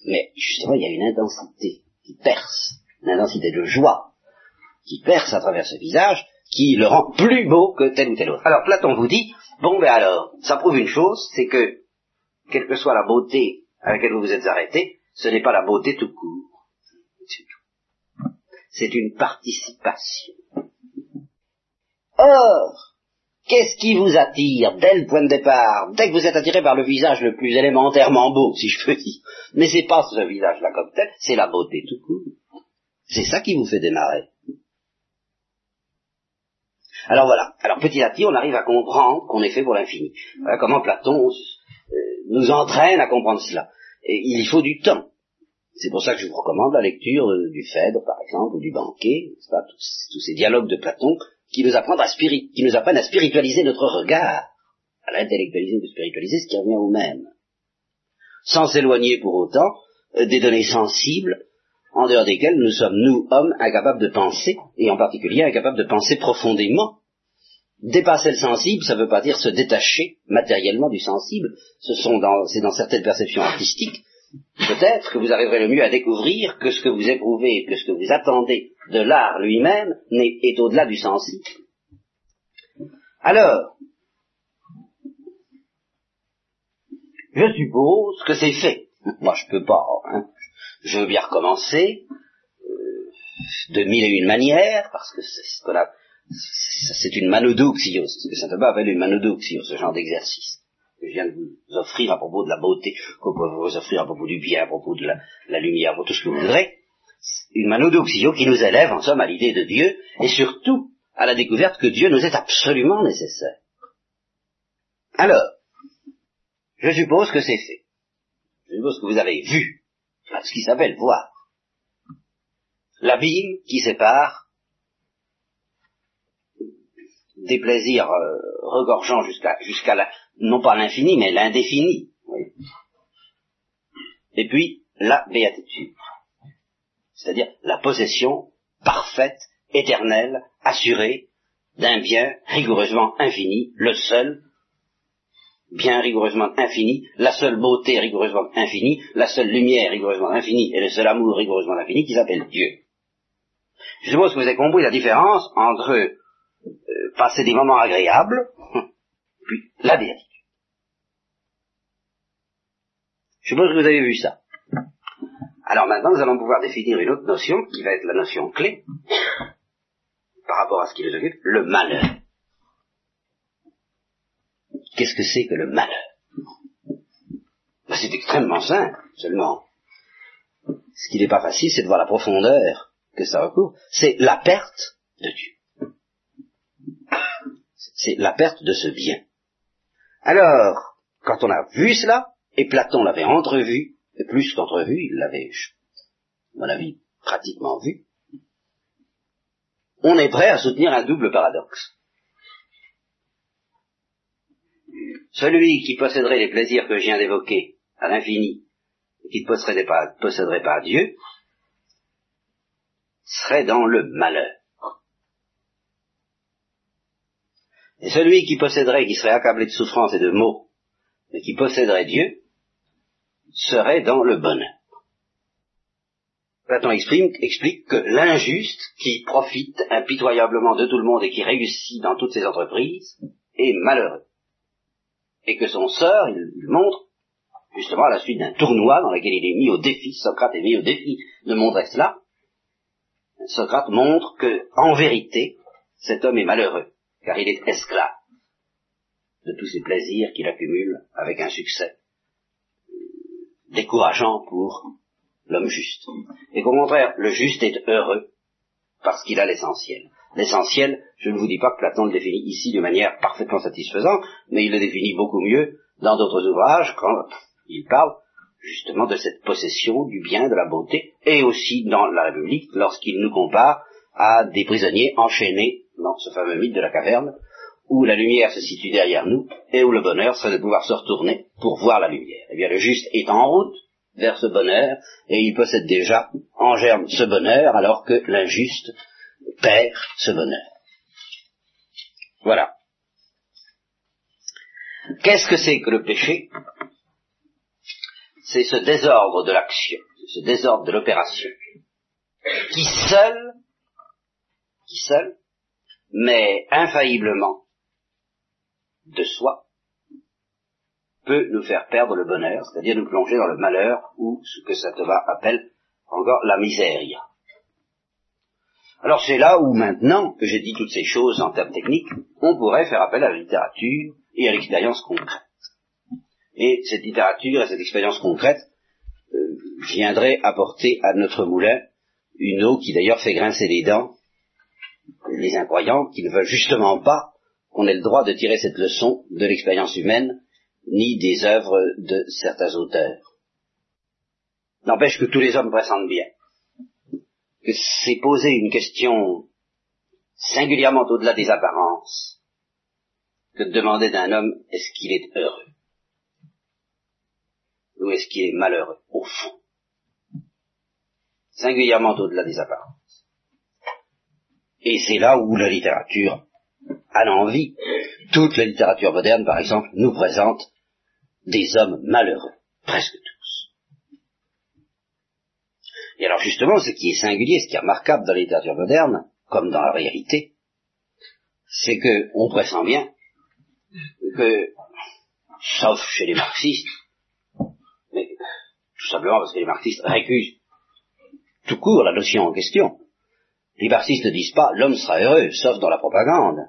mais justement, il y a une intensité qui perce, une intensité de joie qui perce à travers ce visage, qui le rend plus beau que tel ou tel autre. Alors Platon vous dit, bon ben alors, ça prouve une chose, c'est que, quelle que soit la beauté à laquelle vous vous êtes arrêté, ce n'est pas la beauté tout court. C'est une participation. Or, qu'est-ce qui vous attire dès le point de départ, dès que vous êtes attiré par le visage le plus élémentairement beau, si je peux dire? Mais c'est pas ce visage-là comme tel, c'est la beauté tout court. C'est ça qui vous fait démarrer. Alors voilà. Alors petit à petit, on arrive à comprendre qu'on est fait pour l'infini. Voilà comment Platon euh, nous entraîne à comprendre cela. Et il y faut du temps. C'est pour ça que je vous recommande la lecture euh, du Phèdre, par exemple, ou du Banquet, pas, tous, ces dialogues de Platon qui nous apprennent à qui nous à spiritualiser notre regard, à l'intellectualiser ou spiritualiser, ce qui revient au même. Sans s'éloigner pour autant euh, des données sensibles en dehors desquelles nous sommes, nous, hommes, incapables de penser, et en particulier incapables de penser profondément. Dépasser le sensible, ça ne veut pas dire se détacher matériellement du sensible, ce sont dans, c'est dans certaines perceptions artistiques, peut-être que vous arriverez le mieux à découvrir que ce que vous éprouvez, que ce que vous attendez de l'art lui-même est au-delà du sensible. Alors, je suppose que c'est fait. Moi, je peux pas. Hein. Je veux bien recommencer euh, de mille et une manières, parce que c'est ce qu'on a, c'est une manodoxio, c'est ce que Saint Thomas appelle une manodoxio, ce genre d'exercice que je viens de vous offrir à propos de la beauté, peut vous offrir à propos du bien, à propos de la, lumière, tout ce que vous voudrez. Une manodoxio qui nous élève en somme à l'idée de Dieu, et surtout à la découverte que Dieu nous est absolument nécessaire. Alors, je suppose que c'est fait. Je suppose que vous avez vu, ce qui s'appelle voir, l'abîme qui sépare des plaisirs euh, regorgeants jusqu'à jusqu'à la, non pas l'infini, mais l'indéfini. Et puis, la béatitude, c'est-à-dire la possession parfaite, éternelle, assurée d'un bien rigoureusement infini, le seul bien rigoureusement infini, la seule beauté rigoureusement infinie, la seule lumière rigoureusement infinie et le seul amour rigoureusement infini qui s'appelle Dieu. Je suppose que vous avez compris la différence entre euh, passer des moments agréables, puis la béatitude. Je suppose que vous avez vu ça. Alors maintenant, nous allons pouvoir définir une autre notion qui va être la notion clé par rapport à ce qui nous occupe, le malheur. Qu'est-ce que c'est que le malheur? Ben, C'est extrêmement simple, seulement. Ce qui n'est pas facile, c'est de voir la profondeur que ça recouvre. C'est la perte de Dieu. C'est la perte de ce bien. Alors, quand on a vu cela, et Platon l'avait entrevu, et plus qu'entrevu, il l'avait, à mon avis, pratiquement vu. On est prêt à soutenir un double paradoxe. Celui qui posséderait les plaisirs que je viens d'évoquer à l'infini, et qui ne posséderait pas, posséderait pas Dieu, serait dans le malheur. Et celui qui posséderait, qui serait accablé de souffrance et de maux, mais qui posséderait Dieu, serait dans le bonheur. Platon explique que l'injuste, qui profite impitoyablement de tout le monde et qui réussit dans toutes ses entreprises, est malheureux. Et que son sort, il, montre, justement à la suite d'un tournoi dans lequel il est mis au défi, Socrate est mis au défi de montrer cela, Socrate montre que, en vérité, cet homme est malheureux, car il est esclave de tous ces plaisirs qu'il accumule avec un succès décourageant pour l'homme juste. Et qu'au contraire, le juste est heureux parce qu'il a l'essentiel. L'essentiel, je ne vous dis pas que Platon le définit ici de manière parfaitement satisfaisante, mais il le définit beaucoup mieux dans d'autres ouvrages quand il parle justement de cette possession du bien, de la beauté, et aussi dans la République lorsqu'il nous compare à des prisonniers enchaînés dans ce fameux mythe de la caverne, où la lumière se situe derrière nous et où le bonheur serait de pouvoir se retourner pour voir la lumière. Eh bien, le juste est en route vers ce bonheur et il possède déjà en germe ce bonheur alors que l'injuste perd ce bonheur. Voilà. Qu'est-ce que c'est que le péché? C'est ce désordre de l'action, ce désordre de l'opération, qui seul, qui seul, mais infailliblement de soi peut nous faire perdre le bonheur, c'est-à-dire nous plonger dans le malheur ou ce que Thomas appelle encore la miséria. Alors c'est là où maintenant que j'ai dit toutes ces choses en termes techniques, on pourrait faire appel à la littérature et à l'expérience concrète. Et cette littérature et cette expérience concrète euh, viendraient apporter à notre moulin une eau qui d'ailleurs fait grincer les dents les incroyants qui ne veulent justement pas qu'on ait le droit de tirer cette leçon de l'expérience humaine, ni des œuvres de certains auteurs. N'empêche que tous les hommes pressentent bien que c'est poser une question singulièrement au-delà des apparences que de demander d'un homme est-ce qu'il est heureux? Ou est-ce qu'il est malheureux au fond? Singulièrement au-delà des apparences. Et c'est là où la littérature à l'envie. Toute la littérature moderne, par exemple, nous présente des hommes malheureux, presque tous. Et alors justement, ce qui est singulier, ce qui est remarquable dans la littérature moderne, comme dans la réalité, c'est que on pressent bien que, sauf chez les marxistes, mais tout simplement parce que les marxistes récusent tout court la notion en question, les marxistes ne disent pas l'homme sera heureux, sauf dans la propagande,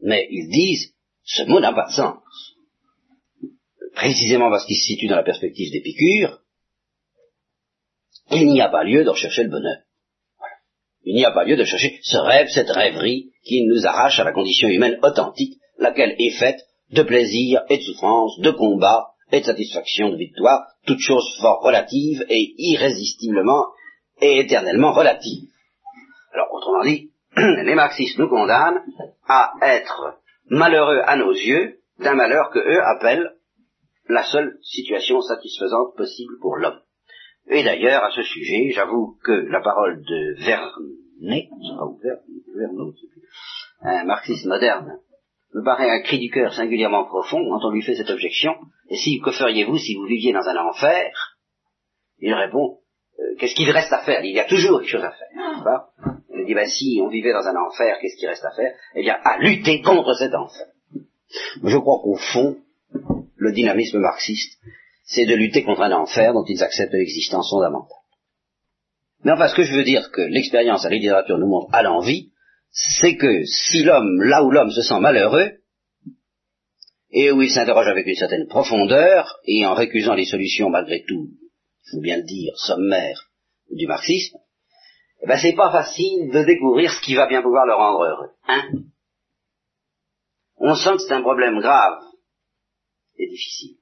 mais ils disent ce mot n'a pas de sens. Précisément parce qu'il se situe dans la perspective d'Épicure, il n'y a pas lieu de rechercher le bonheur. Il n'y a pas lieu de chercher ce rêve, cette rêverie qui nous arrache à la condition humaine authentique, laquelle est faite de plaisir et de souffrance, de combat et de satisfaction, de victoire, toutes choses fort relatives et irrésistiblement et éternellement relatives. Alors, autrement dit, les marxistes nous condamnent à être malheureux à nos yeux d'un malheur que eux appellent la seule situation satisfaisante possible pour l'homme. Et d'ailleurs, à ce sujet, j'avoue que la parole de Vernet, un marxiste moderne, me paraît un cri du cœur singulièrement profond quand on lui fait cette objection. Et si, que feriez-vous si vous viviez dans un enfer? Il répond, euh, qu'est-ce qu'il reste à faire? Il y a toujours quelque chose à faire. Dit, ben, si on vivait dans un enfer, qu'est-ce qu'il reste à faire? Eh bien, à lutter contre cet enfer. Je crois qu'au fond, le dynamisme marxiste, c'est de lutter contre un enfer dont ils acceptent l'existence fondamentale. Mais enfin, ce que je veux dire que l'expérience à la littérature nous montre à l'envie, c'est que si l'homme, là où l'homme se sent malheureux, et où il s'interroge avec une certaine profondeur, et en récusant les solutions malgré tout, il faut bien le dire, sommaires du marxisme, eh ben c'est pas facile de découvrir ce qui va bien pouvoir le rendre heureux. Hein On sent que c'est un problème grave et difficile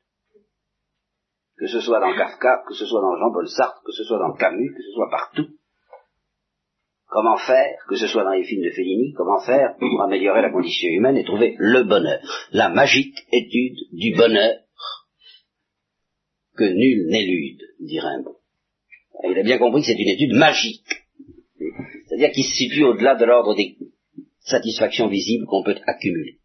que ce soit dans Kafka, que ce soit dans Jean-Paul Sartre, que ce soit dans Camus, que ce soit partout. Comment faire, que ce soit dans les films de Fellini, comment faire pour améliorer la condition humaine et trouver le bonheur, la magique étude du bonheur que nul n'élude, dit Rimbaud. Il a bien compris que c'est une étude magique, c'est-à-dire qui se situe au-delà de l'ordre des satisfactions visibles qu'on peut accumuler.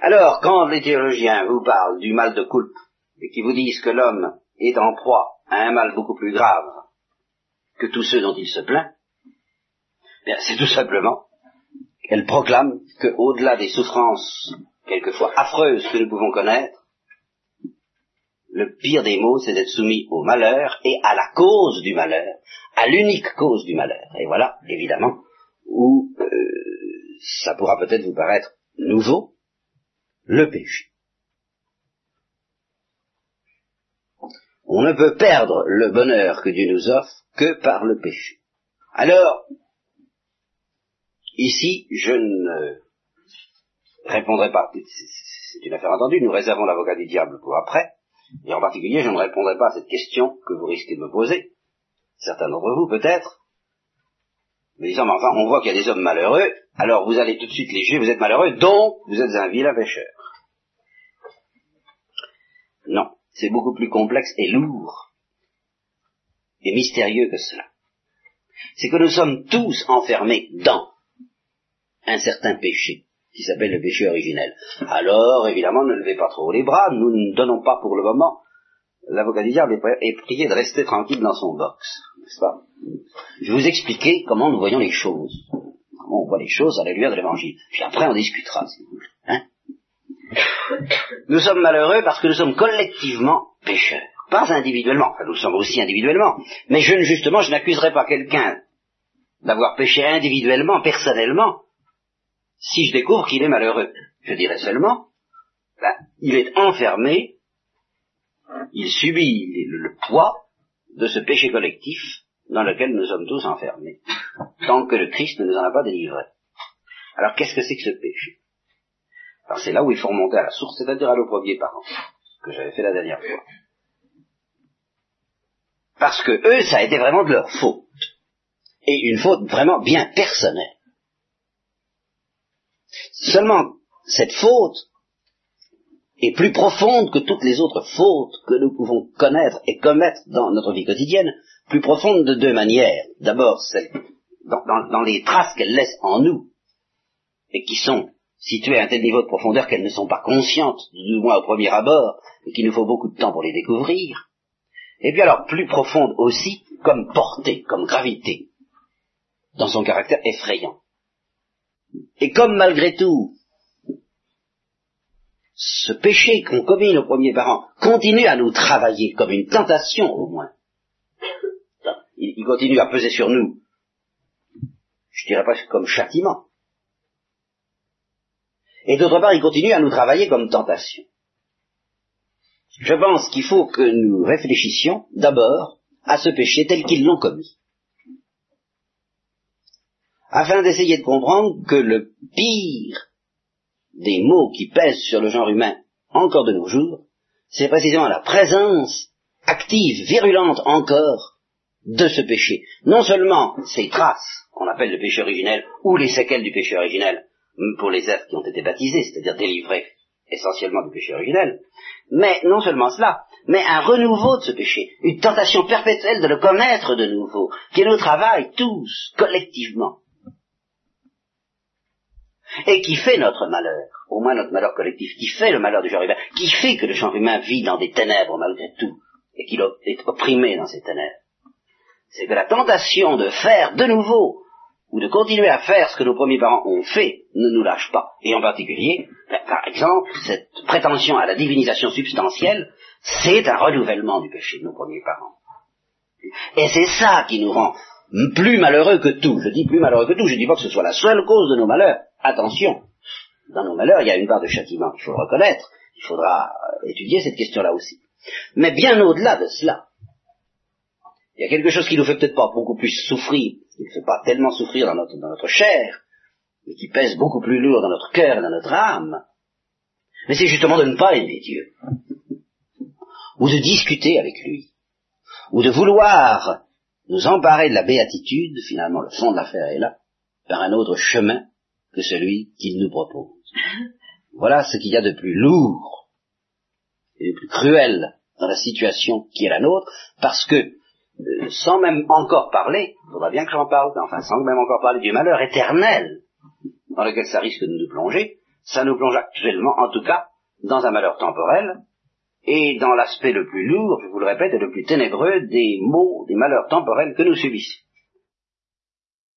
Alors, quand les théologiens vous parlent du mal de coupe, et qui vous disent que l'homme est en proie à un mal beaucoup plus grave que tous ceux dont il se plaint, c'est tout simplement qu'elle proclame qu'au-delà des souffrances quelquefois affreuses que nous pouvons connaître, le pire des maux, c'est d'être soumis au malheur et à la cause du malheur, à l'unique cause du malheur. Et voilà, évidemment, où euh, ça pourra peut-être vous paraître nouveau, le péché. On ne peut perdre le bonheur que Dieu nous offre que par le péché. Alors, ici, je ne répondrai pas, c'est une affaire entendue, nous réservons l'avocat du diable pour après, et en particulier, je ne répondrai pas à cette question que vous risquez de me poser, certains d'entre vous peut-être, mais disant, mais enfin, on voit qu'il y a des hommes malheureux, alors vous allez tout de suite les juger, vous êtes malheureux, donc vous êtes un vilain pécheur. Non c'est beaucoup plus complexe et lourd et mystérieux que cela. C'est que nous sommes tous enfermés dans un certain péché qui s'appelle le péché originel. Alors, évidemment, ne levez pas trop les bras, nous ne donnons pas pour le moment, l'avocat du diable est prié de rester tranquille dans son box, Je vais vous expliquer comment nous voyons les choses, comment on voit les choses à la lumière de l'évangile. Puis après, on discutera, si vous voulez. Hein nous sommes malheureux parce que nous sommes collectivement pécheurs. Pas individuellement, enfin nous sommes aussi individuellement, mais je, justement, je n'accuserai pas quelqu'un d'avoir péché individuellement, personnellement, si je découvre qu'il est malheureux. Je dirais seulement, ben, il est enfermé, il subit le poids de ce péché collectif dans lequel nous sommes tous enfermés, tant que le Christ ne nous en a pas délivré. Alors qu'est-ce que c'est que ce péché? Alors c'est là où il faut remonter à la source, c'est-à-dire à nos premiers parents, ce que j'avais fait la dernière fois. Parce que eux, ça a été vraiment de leur faute. Et une faute vraiment bien personnelle. Seulement, cette faute est plus profonde que toutes les autres fautes que nous pouvons connaître et commettre dans notre vie quotidienne, plus profonde de deux manières. D'abord, dans, dans les traces qu'elle laisse en nous, et qui sont situées à un tel niveau de profondeur qu'elles ne sont pas conscientes, du moins au premier abord, et qu'il nous faut beaucoup de temps pour les découvrir. et puis alors plus profonde aussi, comme portée, comme gravité, dans son caractère effrayant. Et comme malgré tout, ce péché qu'ont commis nos premiers parents continue à nous travailler comme une tentation au moins. Il, continue à peser sur nous. Je dirais pas comme châtiment. Et d'autre part, il continue à nous travailler comme tentation. Je pense qu'il faut que nous réfléchissions d'abord à ce péché tel qu'ils l'ont commis, afin d'essayer de comprendre que le pire des maux qui pèsent sur le genre humain encore de nos jours, c'est précisément la présence active, virulente encore, de ce péché. Non seulement ses traces, qu'on appelle le péché originel, ou les séquelles du péché originel, pour les êtres qui ont été baptisés, c'est-à-dire délivrés essentiellement du péché originel, mais non seulement cela, mais un renouveau de ce péché, une tentation perpétuelle de le commettre de nouveau, qui nous travaille tous, collectivement, et qui fait notre malheur, au moins notre malheur collectif, qui fait le malheur du genre humain, qui fait que le genre humain vit dans des ténèbres malgré tout, et qu'il est opprimé dans ces ténèbres. C'est que la tentation de faire de nouveau ou de continuer à faire ce que nos premiers parents ont fait ne nous lâche pas. Et en particulier, ben, par exemple, cette prétention à la divinisation substantielle, c'est un renouvellement du péché de nos premiers parents. Et c'est ça qui nous rend plus malheureux que tout. Je dis plus malheureux que tout, je ne dis pas que ce soit la seule cause de nos malheurs. Attention, dans nos malheurs, il y a une part de châtiment qu'il faut reconnaître. Il faudra étudier cette question-là aussi. Mais bien au-delà de cela, il y a quelque chose qui nous fait peut-être pas beaucoup plus souffrir, qui ne fait pas tellement souffrir dans notre, dans notre chair, mais qui pèse beaucoup plus lourd dans notre cœur et dans notre âme. Mais c'est justement de ne pas aimer Dieu, ou de discuter avec lui, ou de vouloir nous emparer de la béatitude, finalement le fond de l'affaire est là, par un autre chemin que celui qu'il nous propose. Voilà ce qu'il y a de plus lourd et de plus cruel dans la situation qui est la nôtre, parce que euh, sans même encore parler, il faudra bien que j'en parle, enfin sans même encore parler du malheur éternel dans lequel ça risque de nous plonger, ça nous plonge actuellement, en tout cas, dans un malheur temporel, et dans l'aspect le plus lourd, je vous le répète, et le plus ténébreux des maux, des malheurs temporels que nous subissons.